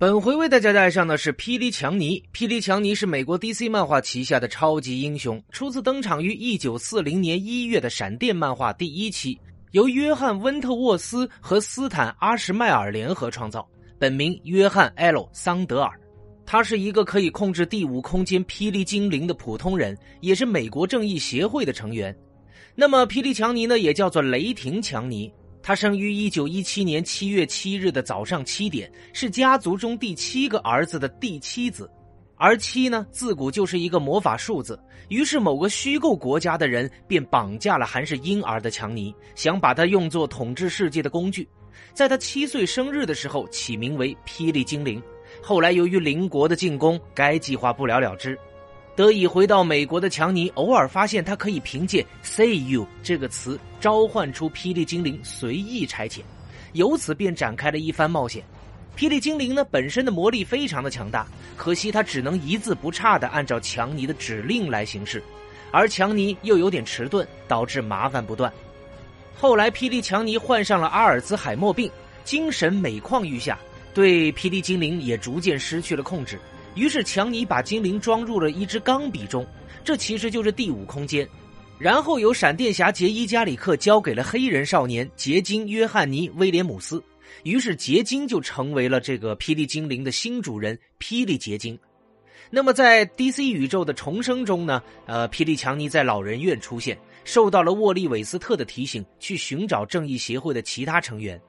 本回为大家带上的是霹雳强尼。霹雳强尼是美国 DC 漫画旗下的超级英雄，初次登场于1940年1月的闪电漫画第一期，由约翰·温特沃斯和斯坦·阿什迈尔联合创造，本名约翰 ·L· 桑德尔。他是一个可以控制第五空间霹雳精灵的普通人，也是美国正义协会的成员。那么，霹雳强尼呢，也叫做雷霆强尼。他生于一九一七年七月七日的早上七点，是家族中第七个儿子的第七子，而七呢，自古就是一个魔法数字。于是，某个虚构国家的人便绑架了还是婴儿的强尼，想把他用作统治世界的工具。在他七岁生日的时候，起名为霹雳精灵。后来，由于邻国的进攻，该计划不了了之。得以回到美国的强尼，偶尔发现他可以凭借 “say you” 这个词召唤出霹雳精灵，随意差遣，由此便展开了一番冒险。霹雳精灵呢，本身的魔力非常的强大，可惜他只能一字不差的按照强尼的指令来行事，而强尼又有点迟钝，导致麻烦不断。后来，霹雳强尼患上了阿尔兹海默病，精神每况愈下，对霹雳精灵也逐渐失去了控制。于是，强尼把精灵装入了一支钢笔中，这其实就是第五空间。然后由闪电侠杰伊·加里克交给了黑人少年杰金·约翰尼·威廉姆斯，于是杰金就成为了这个霹雳精灵的新主人——霹雳结晶。那么，在 DC 宇宙的重生中呢？呃，霹雳强尼在老人院出现，受到了沃利·韦斯特的提醒，去寻找正义协会的其他成员。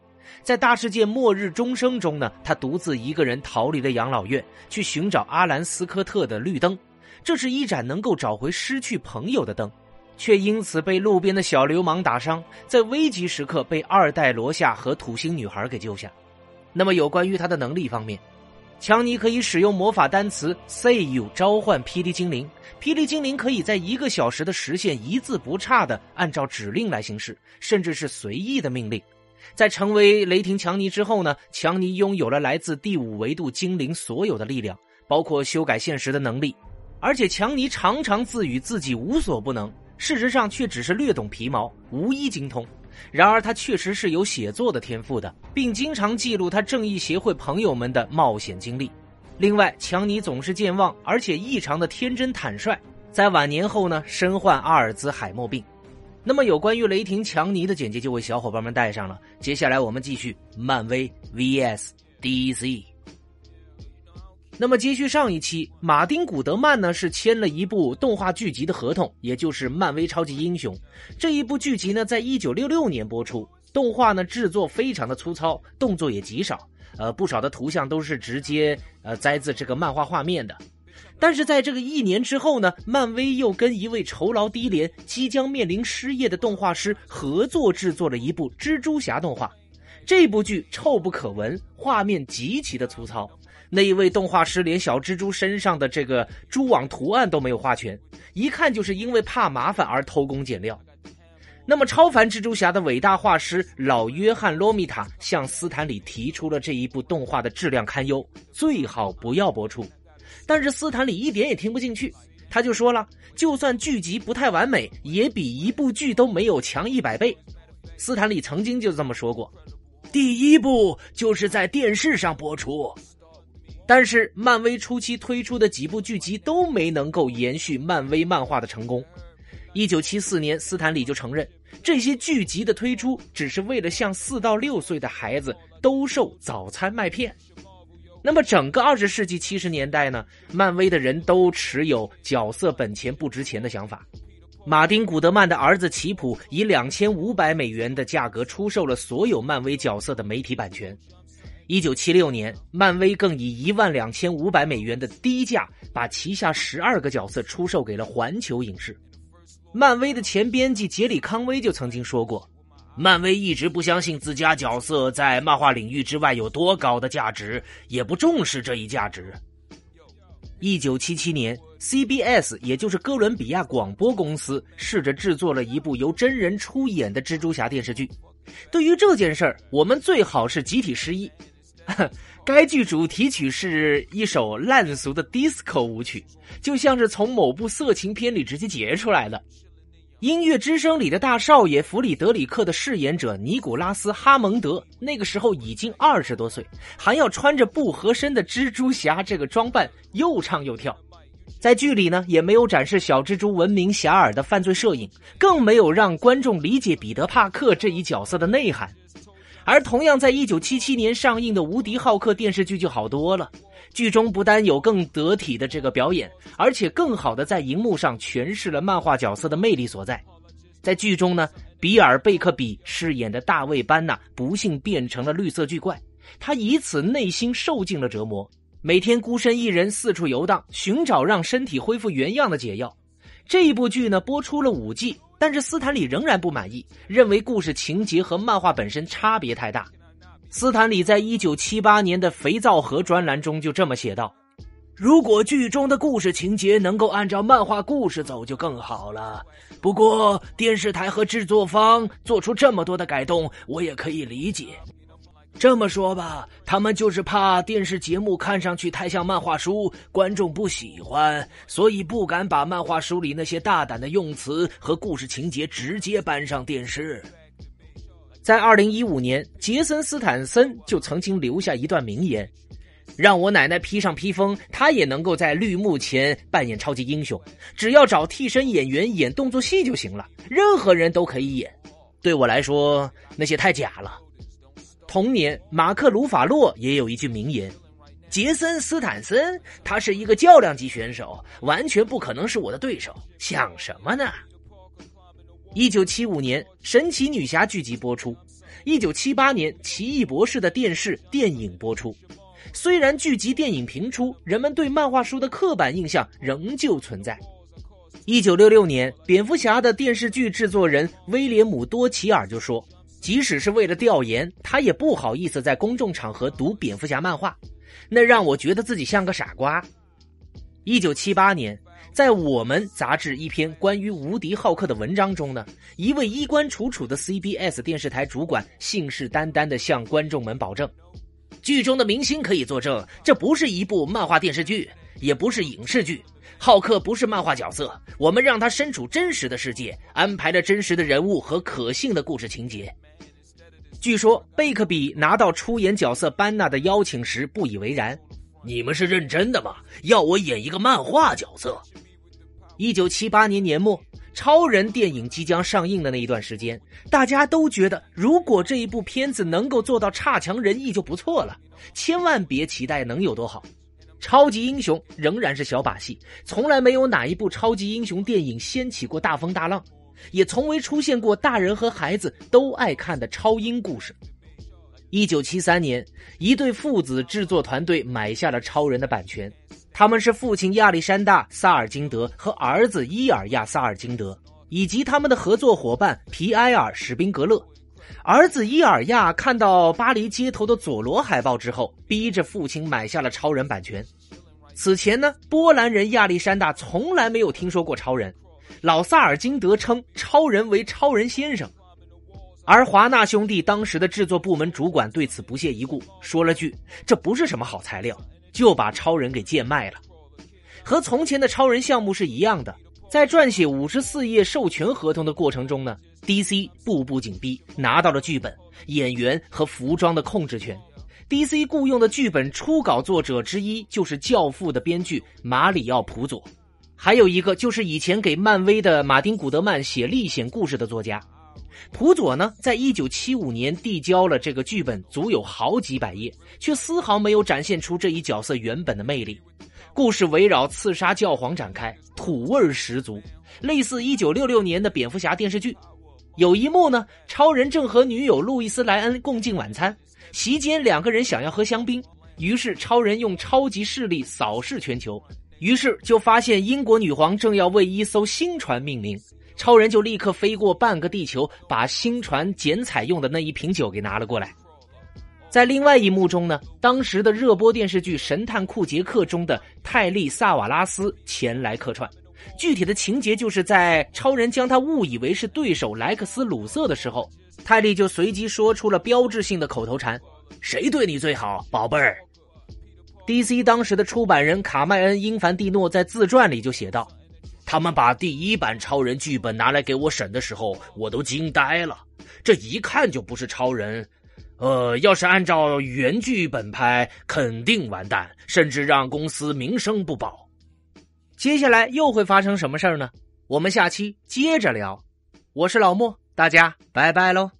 在大世界末日钟声中呢，他独自一个人逃离了养老院，去寻找阿兰斯科特的绿灯。这是一盏能够找回失去朋友的灯，却因此被路边的小流氓打伤，在危急时刻被二代罗夏和土星女孩给救下。那么有关于他的能力方面，强尼可以使用魔法单词 “say you” 召唤霹雳精灵，霹雳精灵可以在一个小时的时限一字不差的按照指令来行事，甚至是随意的命令。在成为雷霆强尼之后呢，强尼拥有了来自第五维度精灵所有的力量，包括修改现实的能力。而且强尼常常自语自己无所不能，事实上却只是略懂皮毛，无一精通。然而他确实是有写作的天赋的，并经常记录他正义协会朋友们的冒险经历。另外，强尼总是健忘，而且异常的天真坦率。在晚年后呢，身患阿尔兹海默病。那么有关于雷霆强尼的简介就为小伙伴们带上了。接下来我们继续漫威 vs DC。那么接续上一期，马丁古德曼呢是签了一部动画剧集的合同，也就是漫威超级英雄这一部剧集呢，在一九六六年播出。动画呢制作非常的粗糙，动作也极少，呃，不少的图像都是直接呃摘自这个漫画画面的。但是在这个一年之后呢，漫威又跟一位酬劳低廉、即将面临失业的动画师合作制作了一部蜘蛛侠动画。这部剧臭不可闻，画面极其的粗糙。那一位动画师连小蜘蛛身上的这个蛛网图案都没有画全，一看就是因为怕麻烦而偷工减料。那么，超凡蜘蛛侠的伟大画师老约翰·罗米塔向斯坦李提出了这一部动画的质量堪忧，最好不要播出。但是斯坦李一点也听不进去，他就说了：“就算剧集不太完美，也比一部剧都没有强一百倍。”斯坦李曾经就这么说过：“第一部就是在电视上播出。”但是漫威初期推出的几部剧集都没能够延续漫威漫画的成功。一九七四年，斯坦李就承认，这些剧集的推出只是为了向四到六岁的孩子兜售早餐麦片。那么，整个二十世纪七十年代呢，漫威的人都持有角色本钱不值钱的想法。马丁·古德曼的儿子奇普以两千五百美元的价格出售了所有漫威角色的媒体版权。一九七六年，漫威更以一万两千五百美元的低价把旗下十二个角色出售给了环球影视。漫威的前编辑杰里·康威就曾经说过。漫威一直不相信自家角色在漫画领域之外有多高的价值，也不重视这一价值。一九七七年，CBS 也就是哥伦比亚广播公司试着制作了一部由真人出演的蜘蛛侠电视剧。对于这件事儿，我们最好是集体失忆。该剧主题曲是一首烂俗的 disco 舞曲，就像是从某部色情片里直接截出来的。音乐之声里的大少爷弗里德里克的饰演者尼古拉斯·哈蒙德，那个时候已经二十多岁，还要穿着不合身的蜘蛛侠这个装扮，又唱又跳。在剧里呢，也没有展示小蜘蛛闻名遐迩的犯罪摄影，更没有让观众理解彼得·帕克这一角色的内涵。而同样在一九七七年上映的《无敌浩克》电视剧就好多了。剧中不单有更得体的这个表演，而且更好的在荧幕上诠释了漫画角色的魅力所在。在剧中呢，比尔·贝克比饰演的大卫·班纳不幸变成了绿色巨怪，他以此内心受尽了折磨，每天孤身一人四处游荡，寻找让身体恢复原样的解药。这一部剧呢播出了五季，但是斯坦李仍然不满意，认为故事情节和漫画本身差别太大。斯坦李在一九七八年的《肥皂盒》专栏中就这么写道：“如果剧中的故事情节能够按照漫画故事走，就更好了。不过电视台和制作方做出这么多的改动，我也可以理解。这么说吧，他们就是怕电视节目看上去太像漫画书，观众不喜欢，所以不敢把漫画书里那些大胆的用词和故事情节直接搬上电视。”在二零一五年，杰森·斯坦森就曾经留下一段名言：“让我奶奶披上披风，她也能够在绿幕前扮演超级英雄。只要找替身演员演动作戏就行了，任何人都可以演。对我来说，那些太假了。”同年，马克·鲁法洛也有一句名言：“杰森·斯坦森，他是一个较量级选手，完全不可能是我的对手。想什么呢？”一九七五年，《神奇女侠》剧集播出；一九七八年，《奇异博士》的电视、电影播出。虽然剧集、电影频出，人们对漫画书的刻板印象仍旧存在。一九六六年，《蝙蝠侠》的电视剧制作人威廉姆·多奇尔就说：“即使是为了调研，他也不好意思在公众场合读蝙蝠侠漫画，那让我觉得自己像个傻瓜。”一九七八年。在我们杂志一篇关于无敌浩克的文章中呢，一位衣冠楚楚的 CBS 电视台主管信誓旦旦地向观众们保证，剧中的明星可以作证，这不是一部漫画电视剧，也不是影视剧，浩克不是漫画角色，我们让他身处真实的世界，安排了真实的人物和可信的故事情节。据说贝克比拿到出演角色班纳的邀请时不以为然。你们是认真的吗？要我演一个漫画角色？一九七八年年末，超人电影即将上映的那一段时间，大家都觉得，如果这一部片子能够做到差强人意就不错了，千万别期待能有多好。超级英雄仍然是小把戏，从来没有哪一部超级英雄电影掀起过大风大浪，也从未出现过大人和孩子都爱看的超英故事。一九七三年，一对父子制作团队买下了超人的版权。他们是父亲亚历山大·萨尔金德和儿子伊尔亚·萨尔金德，以及他们的合作伙伴皮埃尔·史宾格勒。儿子伊尔亚看到巴黎街头的佐罗海报之后，逼着父亲买下了超人版权。此前呢，波兰人亚历山大从来没有听说过超人。老萨尔金德称超人为超人先生。而华纳兄弟当时的制作部门主管对此不屑一顾，说了句：“这不是什么好材料。”就把超人给贱卖了。和从前的超人项目是一样的，在撰写五十四页授权合同的过程中呢，DC 步步紧逼，拿到了剧本、演员和服装的控制权。DC 雇佣的剧本初稿作者之一就是《教父》的编剧马里奥·普佐，还有一个就是以前给漫威的马丁·古德曼写历险故事的作家。普佐呢，在一九七五年递交了这个剧本，足有好几百页，却丝毫没有展现出这一角色原本的魅力。故事围绕刺杀教皇展开，土味十足，类似一九六六年的蝙蝠侠电视剧。有一幕呢，超人正和女友路易斯莱恩共进晚餐，席间两个人想要喝香槟，于是超人用超级视力扫视全球，于是就发现英国女皇正要为一艘新船命名。超人就立刻飞过半个地球，把新船剪彩用的那一瓶酒给拿了过来。在另外一幕中呢，当时的热播电视剧《神探库杰克》中的泰利·萨瓦拉斯前来客串。具体的情节就是在超人将他误以为是对手莱克斯·鲁瑟的时候，泰利就随即说出了标志性的口头禅：“谁对你最好，宝贝儿？”DC 当时的出版人卡麦恩·英凡蒂诺在自传里就写道。他们把第一版超人剧本拿来给我审的时候，我都惊呆了。这一看就不是超人。呃，要是按照原剧本拍，肯定完蛋，甚至让公司名声不保。接下来又会发生什么事儿呢？我们下期接着聊。我是老莫，大家拜拜喽。